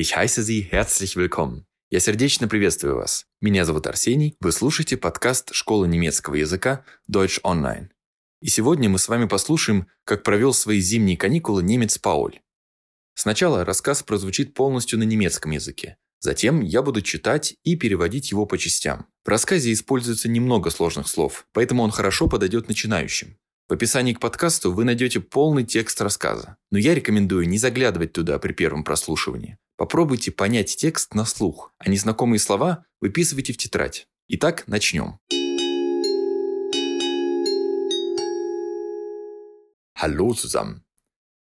Ich heiße Sie herzlich willkommen. Я сердечно приветствую вас. Меня зовут Арсений. Вы слушаете подкаст школы немецкого языка Deutsch Online. И сегодня мы с вами послушаем, как провел свои зимние каникулы немец Пауль. Сначала рассказ прозвучит полностью на немецком языке. Затем я буду читать и переводить его по частям. В рассказе используется немного сложных слов, поэтому он хорошо подойдет начинающим. В описании к подкасту вы найдете полный текст рассказа, но я рекомендую не заглядывать туда при первом прослушивании. Попробуйте понять текст на слух, а незнакомые слова выписывайте в тетрадь. Итак, начнем. Hallo zusammen.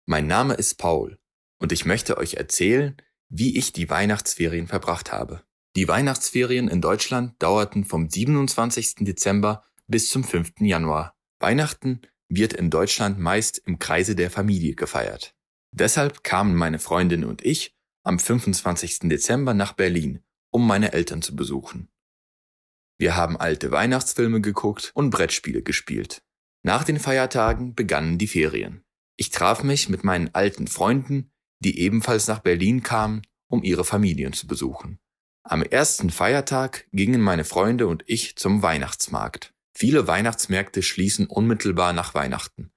Mein Name ist Paul und ich möchte euch erzählen, wie ich die Weihnachtsferien verbracht habe. Die Weihnachtsferien in Deutschland dauerten vom 27. Dezember bis zum 5. Januar. Weihnachten wird in Deutschland meist im Kreise der Familie gefeiert. Deshalb kamen meine Freundin und ich am 25. Dezember nach Berlin, um meine Eltern zu besuchen. Wir haben alte Weihnachtsfilme geguckt und Brettspiele gespielt. Nach den Feiertagen begannen die Ferien. Ich traf mich mit meinen alten Freunden, die ebenfalls nach Berlin kamen, um ihre Familien zu besuchen. Am ersten Feiertag gingen meine Freunde und ich zum Weihnachtsmarkt. Viele Weihnachtsmärkte schließen unmittelbar nach Weihnachten.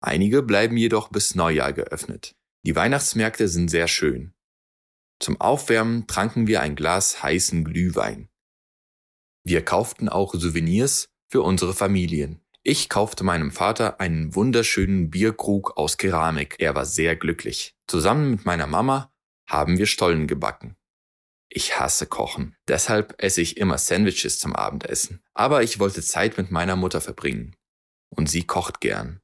Einige bleiben jedoch bis Neujahr geöffnet. Die Weihnachtsmärkte sind sehr schön. Zum Aufwärmen tranken wir ein Glas heißen Glühwein. Wir kauften auch Souvenirs für unsere Familien. Ich kaufte meinem Vater einen wunderschönen Bierkrug aus Keramik. Er war sehr glücklich. Zusammen mit meiner Mama haben wir Stollen gebacken. Ich hasse Kochen. Deshalb esse ich immer Sandwiches zum Abendessen. Aber ich wollte Zeit mit meiner Mutter verbringen. Und sie kocht gern.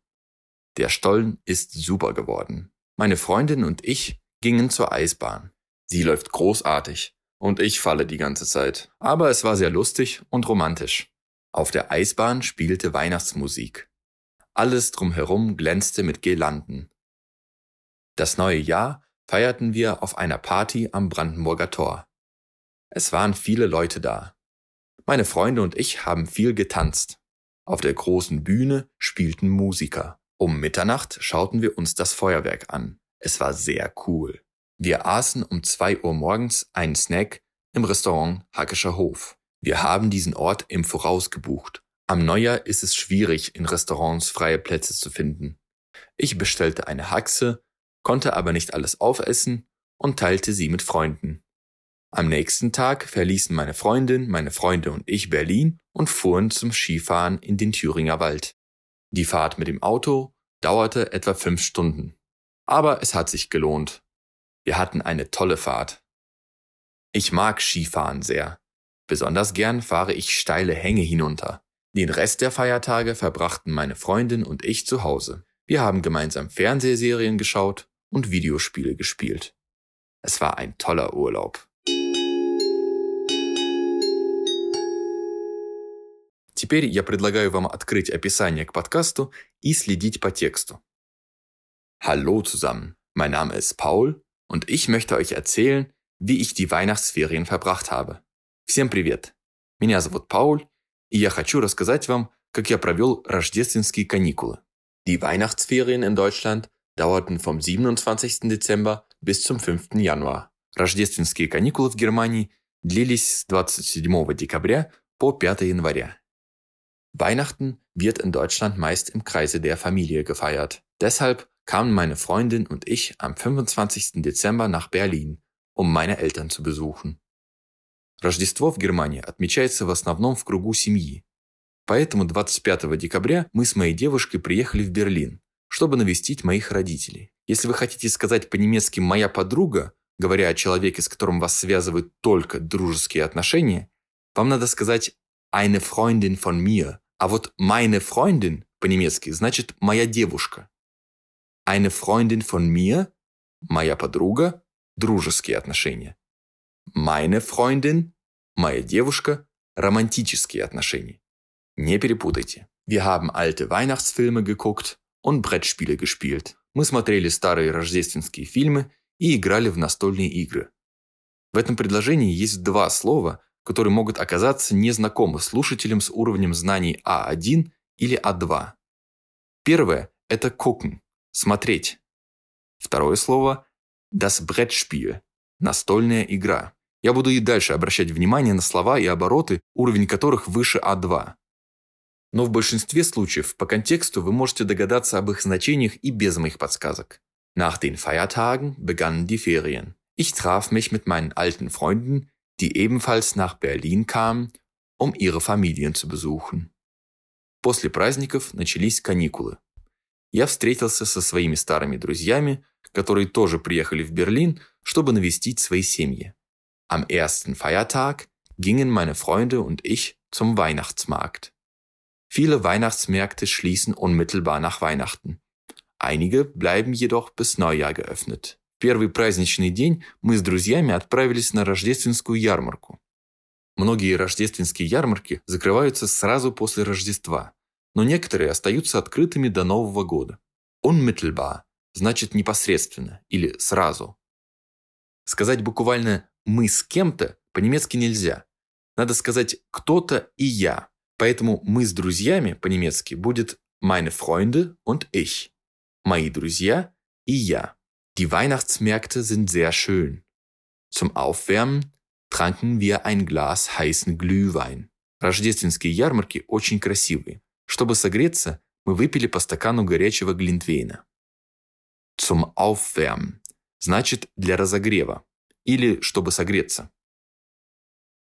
Der Stollen ist super geworden. Meine Freundin und ich gingen zur Eisbahn. Sie läuft großartig. Und ich falle die ganze Zeit. Aber es war sehr lustig und romantisch. Auf der Eisbahn spielte Weihnachtsmusik. Alles drumherum glänzte mit Girlanden. Das neue Jahr feierten wir auf einer Party am Brandenburger Tor. Es waren viele Leute da. Meine Freunde und ich haben viel getanzt. Auf der großen Bühne spielten Musiker. Um Mitternacht schauten wir uns das Feuerwerk an. Es war sehr cool. Wir aßen um zwei Uhr morgens einen Snack im Restaurant Hackischer Hof. Wir haben diesen Ort im Voraus gebucht. Am Neujahr ist es schwierig, in Restaurants freie Plätze zu finden. Ich bestellte eine Haxe, konnte aber nicht alles aufessen und teilte sie mit Freunden. Am nächsten Tag verließen meine Freundin, meine Freunde und ich Berlin und fuhren zum Skifahren in den Thüringer Wald. Die Fahrt mit dem Auto dauerte etwa fünf Stunden. Aber es hat sich gelohnt. Wir hatten eine tolle Fahrt. Ich mag Skifahren sehr. Besonders gern fahre ich steile Hänge hinunter. Den Rest der Feiertage verbrachten meine Freundin und ich zu Hause. Wir haben gemeinsam Fernsehserien geschaut und Videospiele gespielt. Es war ein toller Urlaub. Теперь я предлагаю вам открыть описание к подкасту и следить по тексту. Hallo zusammen, mein Name ist Paul und ich möchte euch erzählen, wie ich die Weihnachtsferien verbracht habe. Всем привет! Меня зовут Пауль, и я хочу рассказать вам, как я провел рождественские каникулы. Die Weihnachtsferien in Deutschland dauerten vom 27. Dezember bis zum 5. Januar. Рождественские каникулы в Германии длились с 27 декабря по 5 января. Weihnachten wird in Deutschland meist im Kreise der Familie gefeiert. Deshalb kamen meine Freundin und ich am 25. Dezember nach Berlin, um meine Eltern zu besuchen. Рождество в Германии отмечается в основном в кругу семьи. Поэтому 25 декабря мы с моей девушкой приехали в Берлин, чтобы навестить моих родителей. Если вы хотите сказать по-немецки «моя подруга», говоря о человеке, с которым вас связывают только дружеские отношения, вам надо сказать eine Freundin von mir. А вот meine Freundin по-немецки значит моя девушка. Eine Freundin von mir, моя подруга, дружеские отношения. Meine Freundin, моя девушка, романтические отношения. Не перепутайте. Wir haben alte Weihnachtsfilme geguckt und Brettspiele gespielt. Мы смотрели старые рождественские фильмы и играли в настольные игры. В этом предложении есть два слова, которые могут оказаться незнакомы слушателям с уровнем знаний А1 или А2. Первое – это gucken – смотреть. Второе слово – das Brettspiel Настольная игра. Я буду и дальше обращать внимание на слова и обороты, уровень которых выше А2. Но в большинстве случаев по контексту вы можете догадаться об их значениях и без моих подсказок. Nach den Feiertagen begannen die Ferien. Ich traf mich mit meinen alten Freunden, die ebenfalls nach Berlin kamen, um ihre Familien zu besuchen. После праздников начались каникулы. Я встретился со своими старыми друзьями, которые тоже приехали в Берлин, чтобы навестить свои семьи. Am ersten Feiertag gingen meine Freunde und ich zum Weihnachtsmarkt. Viele Weihnachtsmärkte schließen unmittelbar nach Weihnachten. Einige bleiben jedoch bis Neujahr geöffnet. Первый праздничный день мы с друзьями отправились на рождественскую ярмарку. Многие рождественские ярмарки закрываются сразу после Рождества, но некоторые остаются открытыми до Нового года. Unmittelbar значит непосредственно или сразу. Сказать буквально «мы с кем-то» по-немецки нельзя. Надо сказать «кто-то и я». Поэтому «мы с друзьями» по-немецки будет «meine Freunde und ich». «Мои друзья» и «я». Die Weihnachtsmärkte sind sehr schön. Zum Aufwärmen tranken wir ein Glas heißen Glühwein. Рождественские ярмарки очень красивые. Чтобы согреться, мы выпили по стакану горячего глинтвейна. Zum Aufwärmen значит для разогрева или чтобы согреться.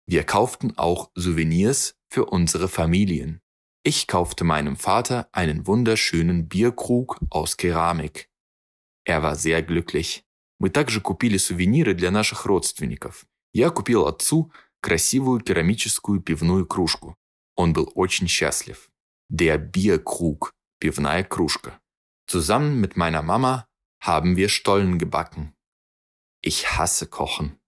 Wir kauften auch Souvenirs für unsere Familien. Ich kaufte meinem Vater einen wunderschönen Bierkrug aus Keramik. Er war sehr glücklich. Мы также купили сувениры для наших родственников. Я купил отцу красивую керамическую пивную кружку. Он был очень счастлив. Der Bierkrug, пивная кружка. Zusammen mit meiner Mama haben wir Stollen gebacken. Ich hasse Kochen.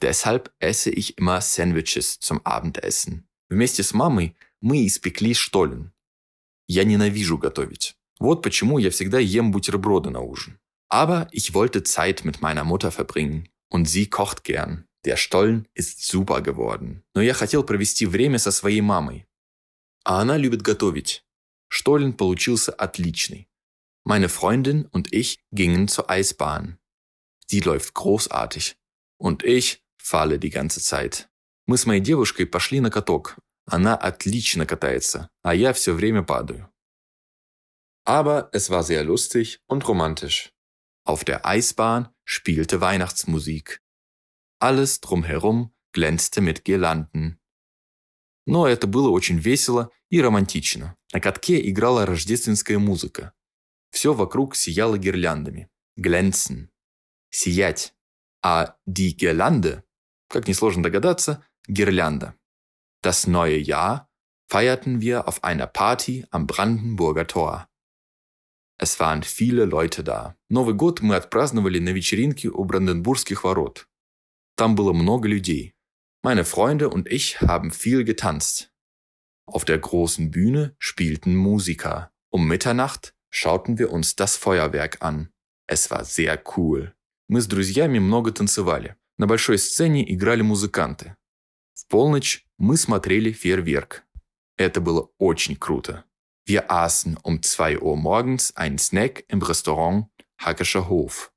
Deshalb esse ich immer Sandwiches zum Abendessen. Вместе с мамой мы испекли штолен. Я ненавижу готовить. Вот почему я всегда ем бутерброды на ужин. Aber ich wollte Zeit mit meiner Mutter verbringen. Und sie kocht gern. Der Stollen ist super geworden. Но я хотел провести время со своей мамой. А она любит готовить. Stollen получился отличный. Meine Freundin und ich gingen zur Eisbahn. Sie läuft großartig. Und ich falle die ganze Zeit. Мы с моей девушкой пошли на каток. Она отлично катается, а я все время падаю. Aber es war sehr lustig und romantisch. Auf der Eisbahn spielte Weihnachtsmusik. Alles drumherum glänzte mit Girlanden. Но это было очень весело и романтично. На катке играла рождественская музыка. Все вокруг сияло гирляндами. Glänzen. Сиять. А die Girlande, как несложно догадаться, гирлянда. Das neue Jahr feierten wir auf einer Party am Brandenburger Tor. Es waren viele Leute da. Новый год мы отпраздновали на вечеринке у Бранденбургских ворот. Там было много людей. Meine Freunde und ich haben viel getanzt. Auf der großen Bühne spielten Musiker. Um Mitternacht schauten wir uns das Feuerwerk an. Es war sehr cool. Мы с друзьями много танцевали. На большой сцене играли музыканты. В полночь мы смотрели фейерверк. Это было очень круто. Wir aßen um 2 Uhr morgens einen Snack im Restaurant Hackescher Hof.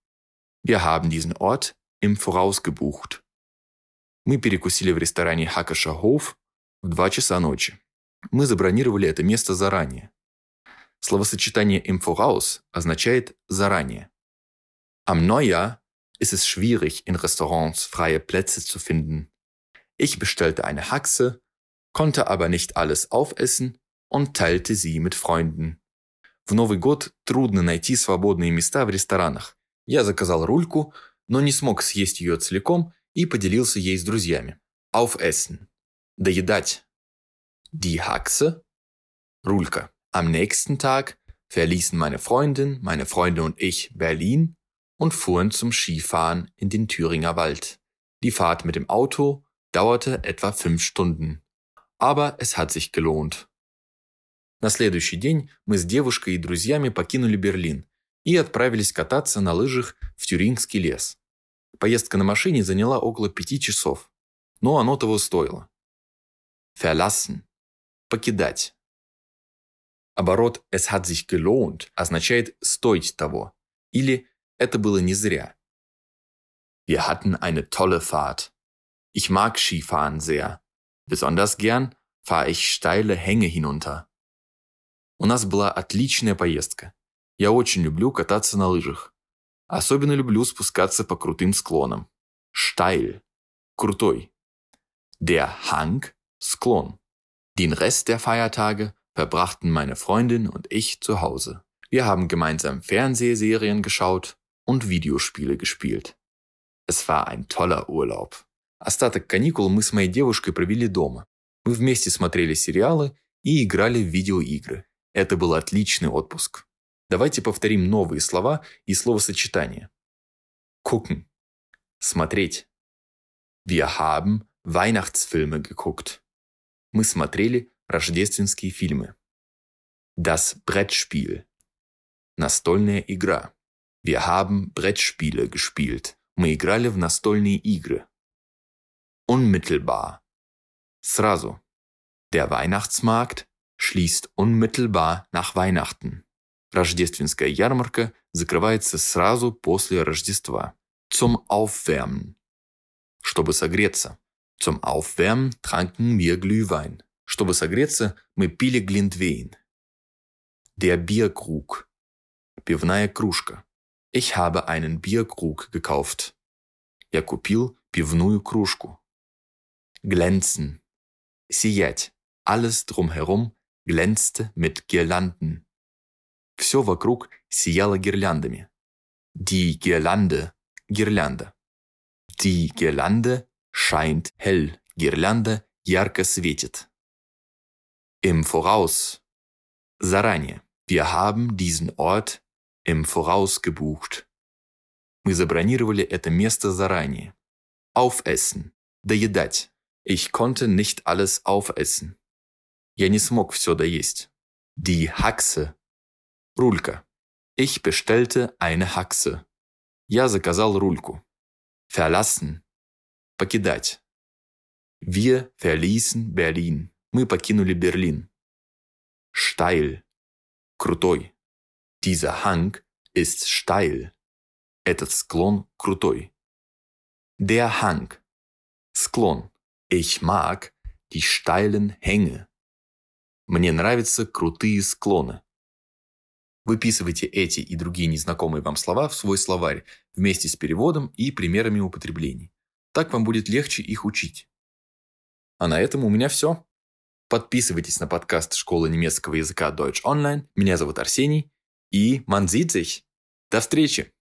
Wir haben diesen Ort im Voraus gebucht. Мы перекусили в ресторане Hackescher Hof в 2 часа ночи. Мы забронировали это место заранее. Словосочетание «im Voraus» означает «заранее». Am Neujahr ist es schwierig, in Restaurants freie Plätze zu finden. Ich bestellte eine Haxe, konnte aber nicht alles aufessen und teilte sie mit Freunden. В Новый год трудно найти свободные места в ресторанах. Я заказал рульку, но не смог съесть ее целиком и поделился ей с друзьями. Aufessen. Доедать. Die Haxe. Рулька. Am nächsten Tag verließen meine Freundin, meine Freunde und ich Berlin und fuhren zum Skifahren in den Thüringer Wald. Die Fahrt mit dem Auto dauerte etwa fünf Stunden. Aber es hat sich gelohnt. На следующий день мы с девушкой и друзьями покинули Берлин и отправились кататься на лыжах в Тюрингский лес. Поездка на машине заняла около пяти часов, но оно того стоило. Verlassen – покидать. Оборот «es hat sich gelohnt» означает «стоить того» или «это было не зря». Wir hatten eine tolle Fahrt. Ich mag Skifahren sehr. Besonders gern fahre ich steile Hänge hinunter. У нас была отличная поездка. Я очень люблю кататься на лыжах. Особенно люблю спускаться по крутым склонам. Steil. Крутой. Der Hang. Sklon. Den Rest der Feiertage verbrachten meine Freundin und ich zu Hause. Wir haben gemeinsam Fernsehserien geschaut und Videospiele gespielt. Es war ein toller Urlaub. Остаток каникул мы с моей девушкой провели дома. Мы вместе смотрели сериалы и играли в видеоигры. Это был отличный отпуск. Давайте повторим новые слова и словосочетания. Gucken. Смотреть. Wir haben Weihnachtsfilme geguckt. Мы смотрели рождественские фильмы. Das Brettspiel. Настольная игра. Wir haben Brettspiele gespielt. Мы играли в настольные игры. Unmittelbar. Сразу. Der Weihnachtsmarkt schließt unmittelbar nach Weihnachten. Рождественская ярмарка закрывается сразу после Рождества. Zum Aufwärmen. Чтобы согреться. Zum Aufwärmen tranken wir Glühwein. Чтобы согреться, мы пили Глинтвейн. Der Bierkrug. Пивная кружка. Ich habe einen Bierkrug gekauft. Я купил пивную кружку. Glänzen. Сиять. Alles drumherum glänzte mit Girlanden. Все вокруг сияло гирляндами. Die Girlande. Гирлянда. Die Girlande scheint hell. Гирлянда ярко светит. Im Voraus. Заранее. Wir haben diesen Ort im Voraus gebucht. Мы забронировали это место заранее. Aufessen. Доедать. Ich konnte nicht alles aufessen. Я не смог все доесть. Die Haxe. Рулька. Ich bestellte eine Haxe. Я заказал рульку. Verlassen. Покидать. Wir verließen Berlin. Мы покинули Берлин. Steil. Крутой. Dieser Hang ist steil. Этот склон крутой. Der Hang. Склон. Ich mag die steilen Hänge. Мне нравятся крутые склоны. Выписывайте эти и другие незнакомые вам слова в свой словарь вместе с переводом и примерами употреблений. Так вам будет легче их учить. А на этом у меня все. Подписывайтесь на подкаст Школы немецкого языка Deutsch Online. Меня зовут Арсений. И sich. До встречи!